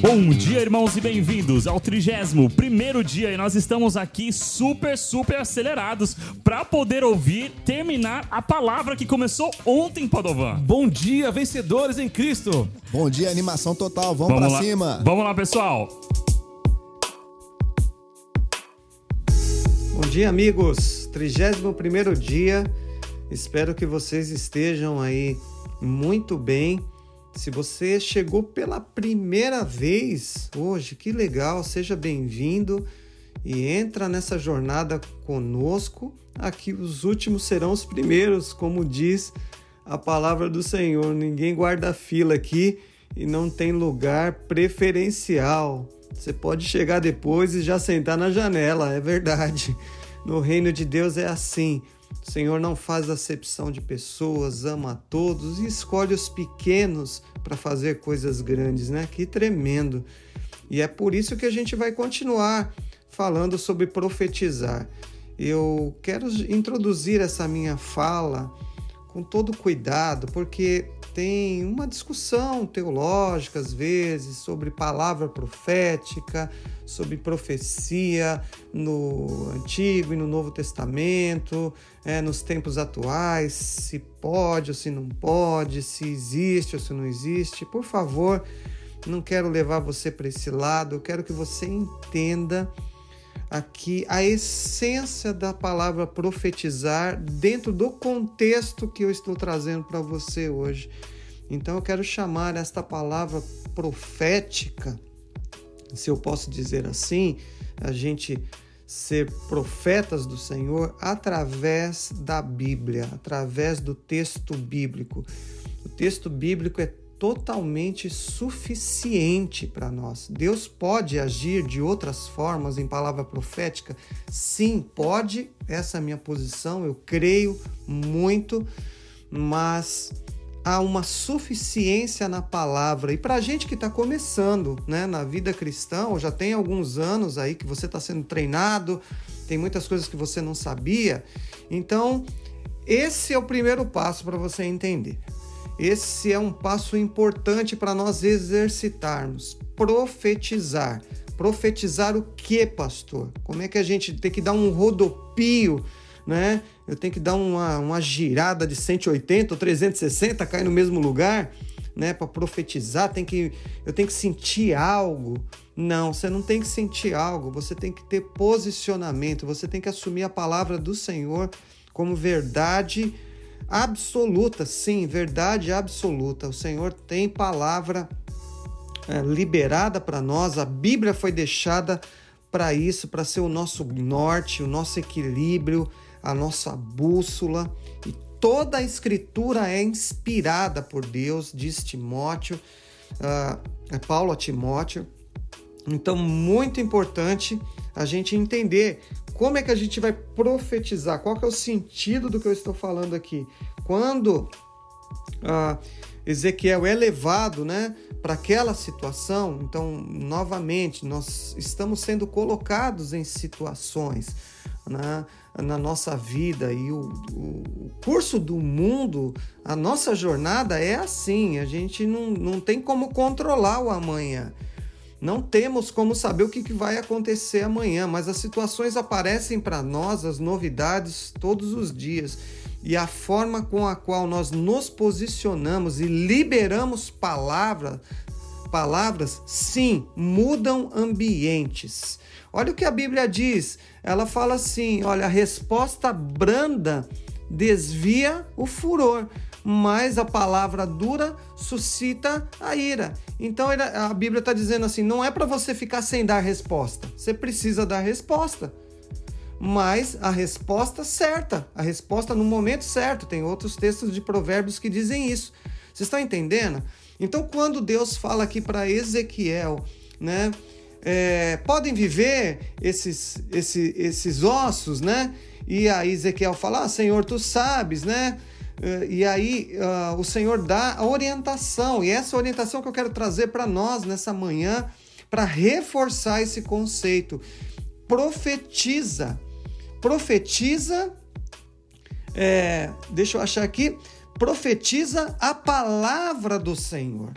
Bom dia, irmãos, e bem-vindos ao trigésimo primeiro dia e nós estamos aqui super, super acelerados para poder ouvir, terminar a palavra que começou ontem, Padovan. Bom dia, vencedores em Cristo. Bom dia, animação total. Vamos, Vamos pra lá. cima. Vamos lá, pessoal. Bom dia, amigos. 31 dia. Espero que vocês estejam aí muito bem. Se você chegou pela primeira vez hoje, que legal, seja bem-vindo e entra nessa jornada conosco. Aqui os últimos serão os primeiros, como diz a palavra do Senhor. Ninguém guarda fila aqui e não tem lugar preferencial. Você pode chegar depois e já sentar na janela, é verdade. No reino de Deus é assim. O Senhor não faz acepção de pessoas, ama a todos e escolhe os pequenos para fazer coisas grandes, né? Que tremendo. E é por isso que a gente vai continuar falando sobre profetizar. Eu quero introduzir essa minha fala com todo cuidado, porque tem uma discussão teológica às vezes sobre palavra profética, sobre profecia no Antigo e no Novo Testamento, é, nos tempos atuais, se pode ou se não pode, se existe ou se não existe. Por favor, não quero levar você para esse lado, eu quero que você entenda aqui a essência da palavra profetizar dentro do contexto que eu estou trazendo para você hoje. Então eu quero chamar esta palavra profética, se eu posso dizer assim, a gente ser profetas do Senhor através da Bíblia, através do texto bíblico. O texto bíblico é totalmente suficiente para nós. Deus pode agir de outras formas em palavra profética? Sim, pode. Essa é a minha posição, eu creio muito, mas há uma suficiência na palavra. E para a gente que está começando né, na vida cristã, ou já tem alguns anos aí que você está sendo treinado, tem muitas coisas que você não sabia. Então, esse é o primeiro passo para você entender. Esse é um passo importante para nós exercitarmos, profetizar. Profetizar o que, pastor? Como é que a gente tem que dar um rodopio, né? Eu tenho que dar uma, uma girada de 180 ou 360, cair no mesmo lugar, né? Para profetizar, tem que, eu tenho que sentir algo. Não, você não tem que sentir algo, você tem que ter posicionamento, você tem que assumir a palavra do Senhor como verdade absoluta, sim, verdade absoluta. O Senhor tem palavra é, liberada para nós, a Bíblia foi deixada para isso, para ser o nosso norte, o nosso equilíbrio, a nossa bússola. E toda a Escritura é inspirada por Deus, diz Timóteo, uh, Paulo a Timóteo. Então, muito importante a gente entender como é que a gente vai profetizar, qual que é o sentido do que eu estou falando aqui. Quando uh, Ezequiel é levado né, para aquela situação, então, novamente, nós estamos sendo colocados em situações né, na nossa vida e o, o, curso do mundo, a nossa jornada é assim, a gente não, não tem como controlar o amanhã. Não temos como saber o que vai acontecer amanhã, mas as situações aparecem para nós, as novidades, todos os dias. E a forma com a qual nós nos posicionamos e liberamos palavra, palavras, sim, mudam ambientes. Olha o que a Bíblia diz. Ela fala assim: olha, a resposta branda desvia o furor mas a palavra dura suscita a ira. Então a Bíblia está dizendo assim: não é para você ficar sem dar resposta, você precisa dar resposta. Mas a resposta certa, a resposta no momento certo. Tem outros textos de Provérbios que dizem isso. Vocês estão entendendo? Então, quando Deus fala aqui para Ezequiel, né? É, podem viver esses, esses, esses ossos, né? E aí Ezequiel fala: ah, Senhor, tu sabes, né? E aí uh, o Senhor dá a orientação, e essa orientação que eu quero trazer para nós nessa manhã, para reforçar esse conceito. Profetiza. Profetiza, é, deixa eu achar aqui, profetiza a palavra do Senhor.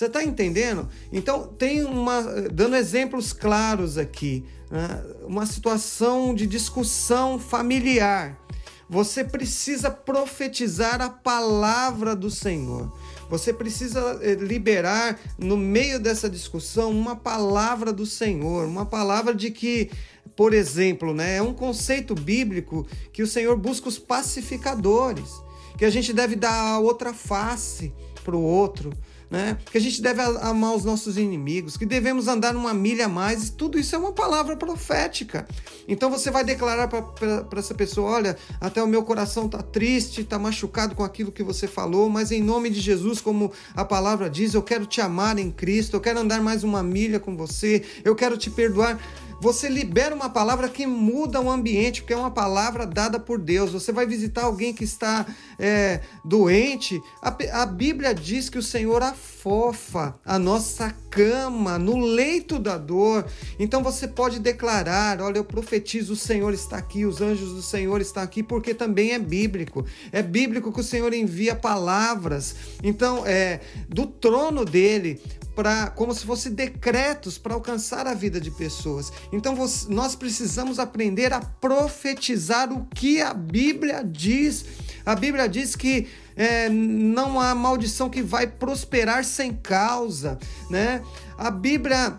Você está entendendo? Então, tem uma. Dando exemplos claros aqui, né? uma situação de discussão familiar. Você precisa profetizar a palavra do Senhor. Você precisa eh, liberar no meio dessa discussão uma palavra do Senhor, uma palavra de que, por exemplo, né, é um conceito bíblico que o Senhor busca os pacificadores, que a gente deve dar a outra face para o outro, né? Que a gente deve amar os nossos inimigos, que devemos andar uma milha a mais. Tudo isso é uma palavra profética. Então você vai declarar para essa pessoa: olha, até o meu coração está triste, está machucado com aquilo que você falou, mas em nome de Jesus, como a palavra diz, eu quero te amar em Cristo, eu quero andar mais uma milha com você, eu quero te perdoar você libera uma palavra que muda o ambiente, porque é uma palavra dada por Deus. Você vai visitar alguém que está é, doente, a, a Bíblia diz que o Senhor afofa a nossa cama, no leito da dor. Então você pode declarar: olha, eu profetizo, o Senhor está aqui, os anjos do Senhor estão aqui, porque também é bíblico. É bíblico que o Senhor envia palavras. Então, é do trono dele para como se fossem decretos para alcançar a vida de pessoas. Então você, nós precisamos aprender a profetizar o que a Bíblia diz. A Bíblia diz que é, não há maldição que vai prosperar sem causa, né? A Bíblia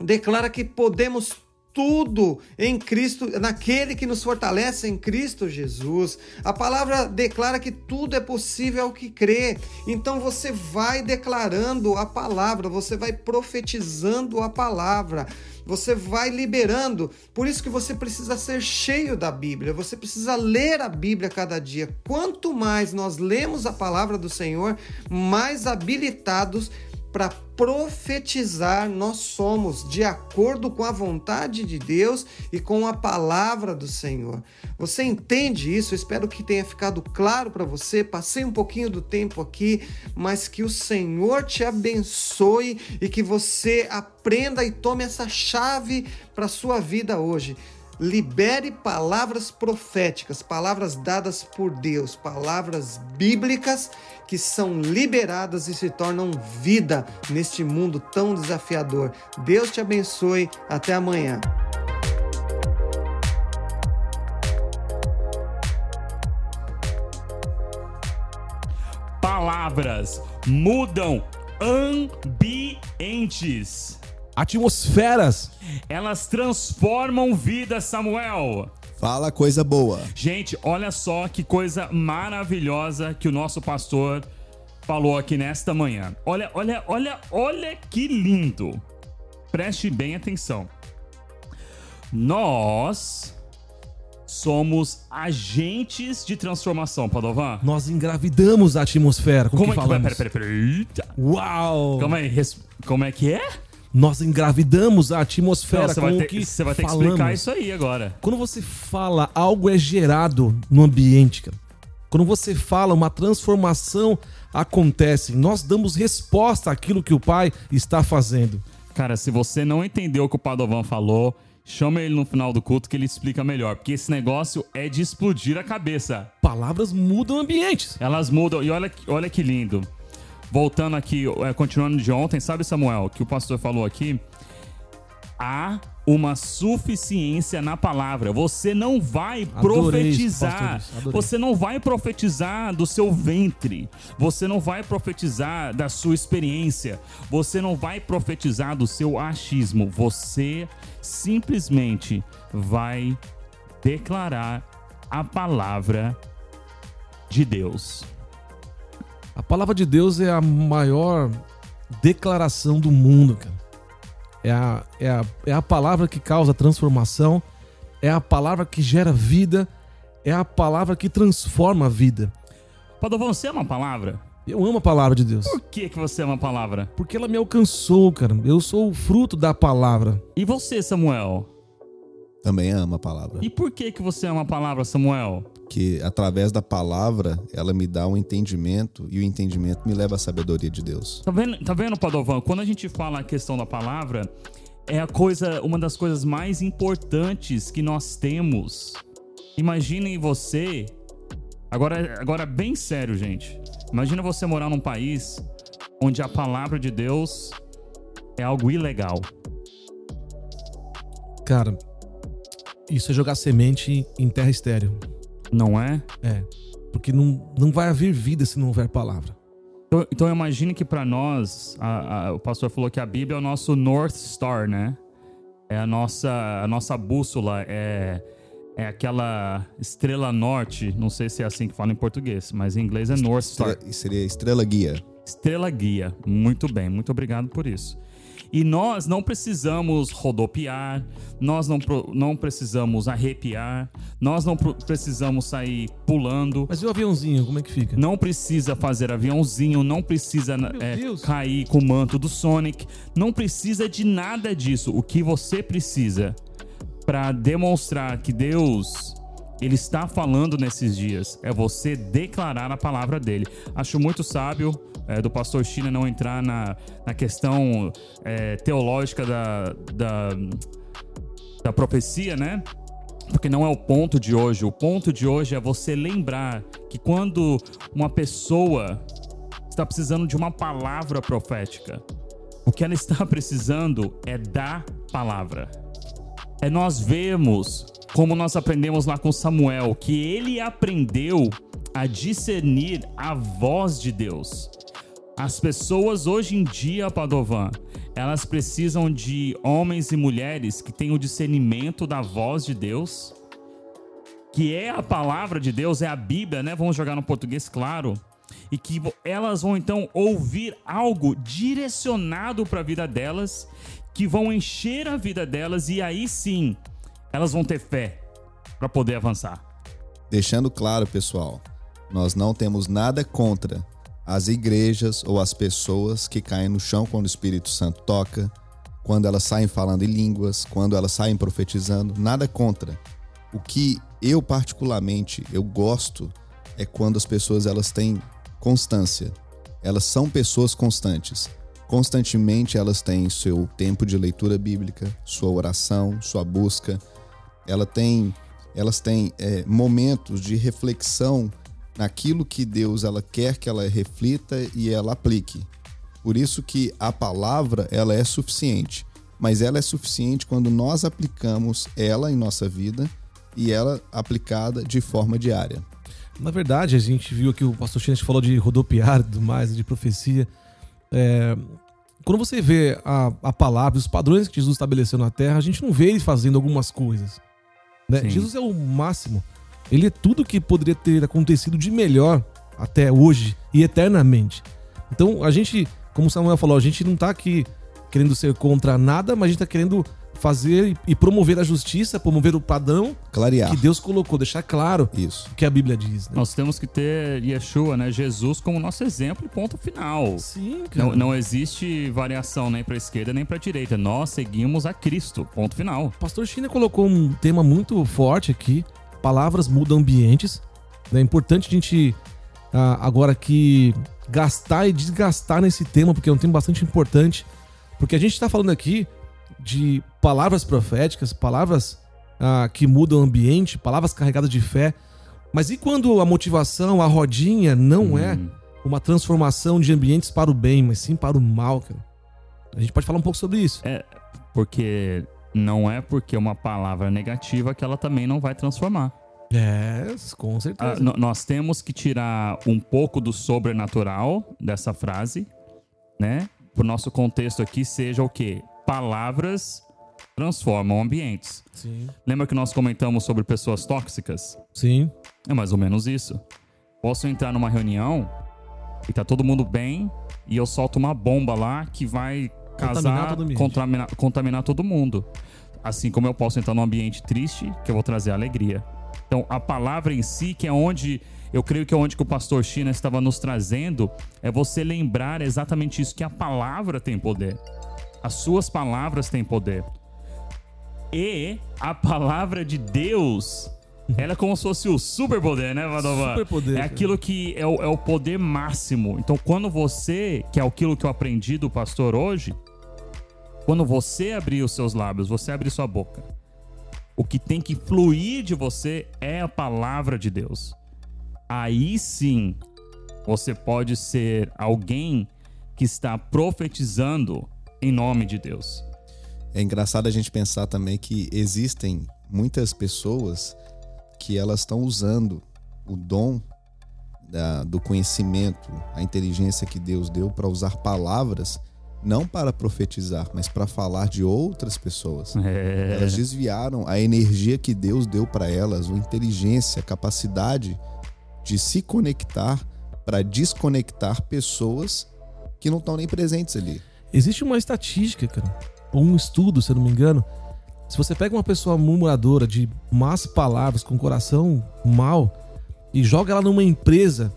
declara que podemos tudo em Cristo, naquele que nos fortalece em Cristo Jesus. A palavra declara que tudo é possível ao que crê. Então você vai declarando a palavra, você vai profetizando a palavra. Você vai liberando. Por isso que você precisa ser cheio da Bíblia. Você precisa ler a Bíblia cada dia. Quanto mais nós lemos a palavra do Senhor, mais habilitados para profetizar nós somos de acordo com a vontade de Deus e com a palavra do Senhor. Você entende isso? Espero que tenha ficado claro para você. Passei um pouquinho do tempo aqui, mas que o Senhor te abençoe e que você aprenda e tome essa chave para sua vida hoje libere palavras proféticas, palavras dadas por Deus, palavras bíblicas que são liberadas e se tornam vida neste mundo tão desafiador. Deus te abençoe. Até amanhã. Palavras mudam ambientes atmosferas. Elas transformam vidas, Samuel. Fala coisa boa. Gente, olha só que coisa maravilhosa que o nosso pastor falou aqui nesta manhã. Olha, olha, olha, olha que lindo. Preste bem atenção. Nós somos agentes de transformação, Padovan. Nós engravidamos a atmosfera. Como, como que é que falamos? Pera, pera, pera, Eita. Uau! Calma aí, res... como é que é? Nós engravidamos a atmosfera Não, com vai ter, que Você vai ter falamos. que explicar isso aí agora. Quando você fala algo é gerado no ambiente, cara. Quando você fala uma transformação acontece, nós damos resposta àquilo que o pai está fazendo. Cara, se você não entendeu o que o Padovan falou, chama ele no final do culto que ele explica melhor, porque esse negócio é de explodir a cabeça. Palavras mudam ambientes. Elas mudam e olha, olha que lindo voltando aqui, é, continuando de ontem, sabe, Samuel, que o pastor falou aqui? Há uma suficiência na palavra. Você não vai Adorei profetizar. isso, você não vai profetizar do seu ventre. Você não vai profetizar da sua experiência. Você não vai profetizar do seu achismo. Você simplesmente vai declarar a palavra de Deus. A palavra de Deus é a maior declaração do mundo, cara. É a, é a, é a palavra que causa transformação, é a palavra que gera vida, é a palavra que transforma a vida. Padovão, você ama a palavra? Eu amo a palavra de Deus. Por que, que você ama a palavra? Porque ela me alcançou, cara. Eu sou o fruto da palavra. E você, Samuel? Também ama a palavra. E por que, que você ama a palavra, Samuel? Que através da palavra ela me dá um entendimento e o entendimento me leva à sabedoria de Deus. Tá vendo, tá vendo Padovan? Quando a gente fala a questão da palavra, é a coisa, uma das coisas mais importantes que nós temos. Imaginem você. Agora, agora bem sério, gente. Imagina você morar num país onde a palavra de Deus é algo ilegal? Cara, isso é jogar semente em terra estéreo. Não é? É. Porque não, não vai haver vida se não houver palavra. Então, então imagine que para nós, a, a, o pastor falou que a Bíblia é o nosso North Star, né? É a nossa, a nossa bússola, é, é aquela estrela norte. Não sei se é assim que fala em português, mas em inglês é North Star. Estre- Seria estrela guia. Estrela guia. Muito bem, muito obrigado por isso. E nós não precisamos rodopiar, nós não, não precisamos arrepiar, nós não precisamos sair pulando. Mas e o aviãozinho, como é que fica? Não precisa fazer aviãozinho, não precisa é, cair com o manto do Sonic, não precisa de nada disso. O que você precisa para demonstrar que Deus ele está falando nesses dias é você declarar a palavra dele. Acho muito sábio é, do pastor China não entrar na, na questão é, teológica da, da, da profecia, né? Porque não é o ponto de hoje. O ponto de hoje é você lembrar que quando uma pessoa está precisando de uma palavra profética, o que ela está precisando é da palavra. É nós vermos como nós aprendemos lá com Samuel, que ele aprendeu a discernir a voz de Deus. As pessoas hoje em dia, Padovan, elas precisam de homens e mulheres que tenham o discernimento da voz de Deus, que é a palavra de Deus, é a Bíblia, né? Vamos jogar no português, claro. E que elas vão então ouvir algo direcionado para a vida delas, que vão encher a vida delas e aí sim elas vão ter fé para poder avançar. Deixando claro, pessoal, nós não temos nada contra as igrejas ou as pessoas que caem no chão quando o Espírito Santo toca, quando elas saem falando em línguas, quando elas saem profetizando, nada contra. O que eu particularmente eu gosto é quando as pessoas elas têm constância. Elas são pessoas constantes. Constantemente elas têm seu tempo de leitura bíblica, sua oração, sua busca. Ela tem, elas têm é, momentos de reflexão naquilo que Deus ela quer que ela reflita e ela aplique. Por isso que a palavra ela é suficiente, mas ela é suficiente quando nós aplicamos ela em nossa vida e ela aplicada de forma diária. Na verdade, a gente viu aqui o pastor Chines falou de rodopiar e tudo mais, de profecia. É, quando você vê a, a palavra, os padrões que Jesus estabeleceu na terra, a gente não vê ele fazendo algumas coisas. Né? Jesus é o máximo. Ele é tudo que poderia ter acontecido de melhor até hoje e eternamente. Então, a gente, como o Samuel falou, a gente não tá aqui querendo ser contra nada, mas a gente tá querendo fazer e- promover a justiça, promover o padrão Clarear. que Deus colocou, deixar claro Isso. o que a Bíblia diz. Né? Nós temos que ter Yeshua, né, Jesus como nosso exemplo e ponto final. Sim, cara. Não, não existe variação nem para esquerda nem para direita. Nós seguimos a Cristo. Ponto final. O pastor China colocou um tema muito forte aqui. Palavras mudam ambientes. É importante a gente ah, agora aqui gastar e desgastar nesse tema, porque é um tema bastante importante. Porque a gente está falando aqui de palavras proféticas, palavras ah, que mudam o ambiente, palavras carregadas de fé. Mas e quando a motivação, a rodinha, não é Hum. uma transformação de ambientes para o bem, mas sim para o mal, cara? A gente pode falar um pouco sobre isso. Porque não é porque uma palavra negativa que ela também não vai transformar. É, com Ah, certeza. no- nós temos que tirar um pouco do sobrenatural dessa frase, né? Pro nosso contexto aqui seja o quê? Palavras transformam ambientes. Sim. Lembra que nós comentamos sobre pessoas tóxicas? Sim. É mais ou menos isso. Posso entrar numa reunião e tá todo mundo bem e eu solto uma bomba lá que vai Contaminar casar, todo o ambiente. contaminar, contaminar todo mundo. Assim como eu posso entrar num ambiente triste, que eu vou trazer alegria. Então, a palavra em si, que é onde eu creio que é onde que o pastor China estava nos trazendo, é você lembrar exatamente isso, que a palavra tem poder. As suas palavras têm poder. E a palavra de Deus, ela é como se fosse o superpoder, né, Vadova? Superpoder, É aquilo que é o, é o poder máximo. Então, quando você, que é aquilo que eu aprendi do pastor hoje, quando você abrir os seus lábios, você abrir sua boca, o que tem que fluir de você é a palavra de Deus. Aí sim, você pode ser alguém que está profetizando em nome de Deus. É engraçado a gente pensar também que existem muitas pessoas que elas estão usando o dom da, do conhecimento, a inteligência que Deus deu para usar palavras não para profetizar, mas para falar de outras pessoas. É. Elas desviaram a energia que Deus deu para elas, a inteligência, a capacidade de se conectar para desconectar pessoas que não estão nem presentes ali. Existe uma estatística, cara, ou um estudo, se eu não me engano. Se você pega uma pessoa murmuradora de más palavras, com coração mal, e joga ela numa empresa,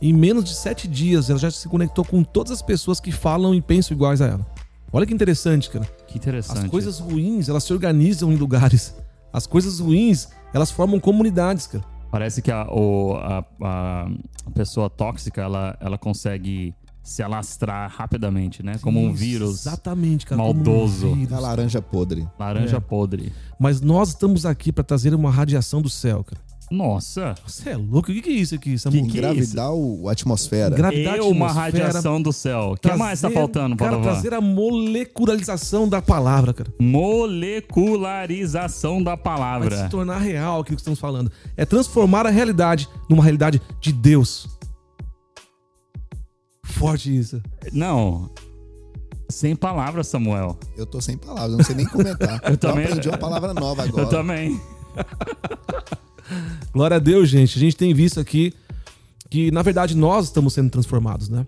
em menos de sete dias ela já se conectou com todas as pessoas que falam e pensam iguais a ela. Olha que interessante, cara. Que interessante. As coisas ruins, elas se organizam em lugares. As coisas ruins, elas formam comunidades, cara. Parece que a, o- a- a- pessoa tóxica, ela, ela consegue se alastrar rapidamente, né? Como um vírus Exatamente, cara. como um maldoso. vírus. A laranja podre. laranja É. podre. Mas nós estamos aqui para trazer uma radiação do céu, cara. Nossa! Você é louco? O que que é isso aqui, Samu? Que- Engravidar o, a atmosfera. Gravidade, Eu, uma radiação do céu. O que mais tá trazer- faltando, Cara, Padovan? trazer a molecularização da palavra, cara. Molecularização da Vai palavra. se tornar real aquilo que estamos falando. É transformar a realidade numa realidade de Deus. Forte isso. Não. Sem palavras, Samuel. Eu tô sem palavras, eu não sei nem comentar. eu também- aprendi uma palavra nova agora. Eu também. Glória a Deus, gente. A gente tem visto aqui que, na verdade, nós estamos sendo transformados, né?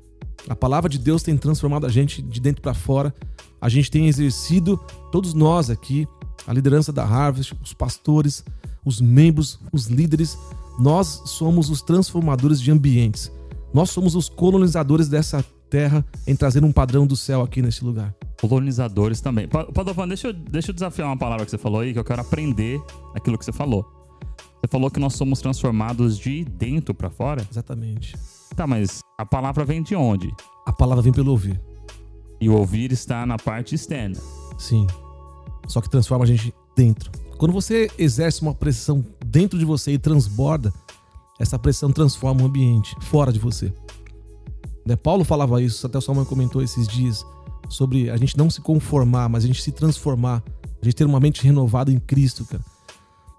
A palavra de Deus tem transformado a gente de dentro para fora. A gente tem exercido, todos nós aqui, a liderança da Harvest, os pastores, os membros, os líderes. Nós somos os transformadores de ambientes. Nós somos os colonizadores dessa terra em trazer um padrão do céu aqui nesse lugar. Colonizadores também. Pa- Padovan, deixa eu, deixa eu desafiar uma palavra que você falou aí, que eu quero aprender aquilo que você falou. Você falou que nós somos transformados de dentro pra fora? Exatamente. Tá, mas a palavra vem de onde? A palavra vem pelo ouvir. E o ouvir está na parte externa. Sim. Só que transforma a gente dentro. Quando você exerce uma pressão dentro de você e transborda, essa pressão transforma o ambiente fora de você. Né? Paulo falava isso, até o Salman comentou esses dias, sobre a gente não se conformar, mas a gente se transformar, a gente ter uma mente renovada em Cristo, cara.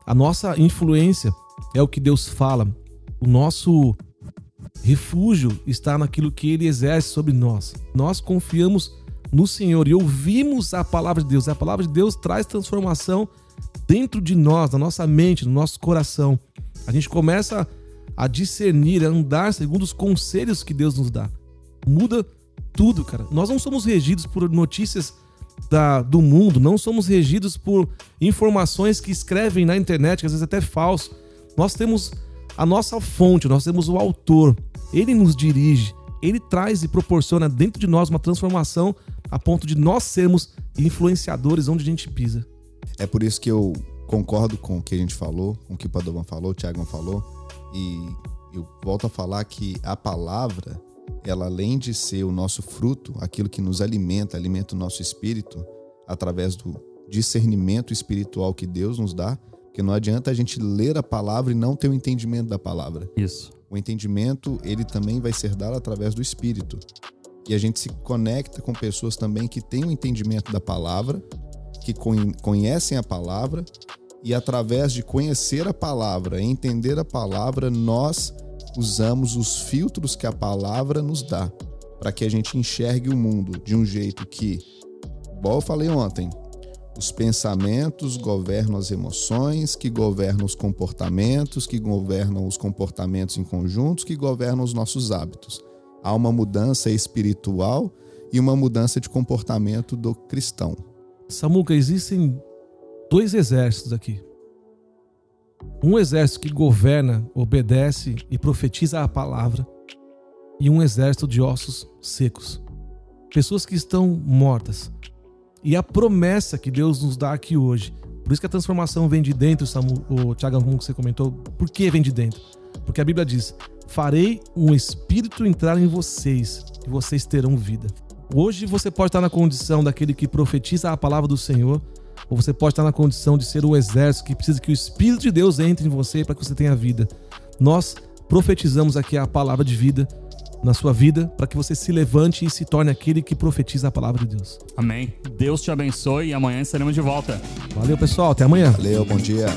A nossa influência é o que Deus fala. O nosso refúgio está naquilo que ele exerce sobre nós. Nós confiamos no Senhor e ouvimos a palavra de Deus. A palavra de Deus traz transformação dentro de nós, na nossa mente, no nosso coração. A gente começa a discernir, a andar segundo os conselhos que Deus nos dá. Muda tudo, cara. Nós não somos regidos por notícias da- do mundo, não somos regidos por informações que escrevem na internet, que às vezes é até falso. Nós temos a nossa fonte, nós temos o autor. Ele nos dirige, ele traz e proporciona dentro de nós uma transformação a ponto de nós sermos influenciadores onde a gente pisa. É por isso que eu concordo com o que a gente falou, com o que o Padovan falou, o Thiago falou. E eu volto a falar que a palavra, ela além de ser o nosso fruto, aquilo que nos alimenta, alimenta o nosso espírito, através do discernimento espiritual que Deus nos dá, porque não adianta a gente ler a palavra e não ter o entendimento da palavra. Isso. O entendimento, ele também vai ser dado através do Espírito. E a gente se conecta com pessoas também que têm o entendimento da palavra, que con- conhecem a palavra, e através de conhecer a palavra, entender a palavra, nós usamos os filtros que a palavra nos dá, para que a gente enxergue o mundo de um jeito que, igual eu falei ontem, os pensamentos governam as emoções, que governam os comportamentos, que governam os comportamentos em conjuntos, que governam os nossos hábitos. Há uma mudança espiritual e uma mudança de comportamento do cristão. Samuca, existem dois exércitos aqui. Um exército que governa, obedece e profetiza a palavra, e um exército de ossos secos. Pessoas que estão mortas. E a promessa que Deus nos dá aqui hoje. Por isso que a transformação vem de dentro, o Thiago, como você comentou. Por que vem de dentro? Porque a Bíblia diz: Farei um espírito entrar em vocês, e vocês terão vida. Hoje você pode estar na condição daquele que profetiza a palavra do Senhor, ou você pode estar na condição de ser um exército que precisa que o Espírito de Deus entre em você para que você tenha vida. Nós profetizamos aqui a palavra de vida na sua vida, para que você se levante e se torne aquele que profetiza a palavra de Deus. Amém. Deus te abençoe e amanhã estaremos de volta. Valeu, pessoal. Até amanhã. Valeu, bom dia.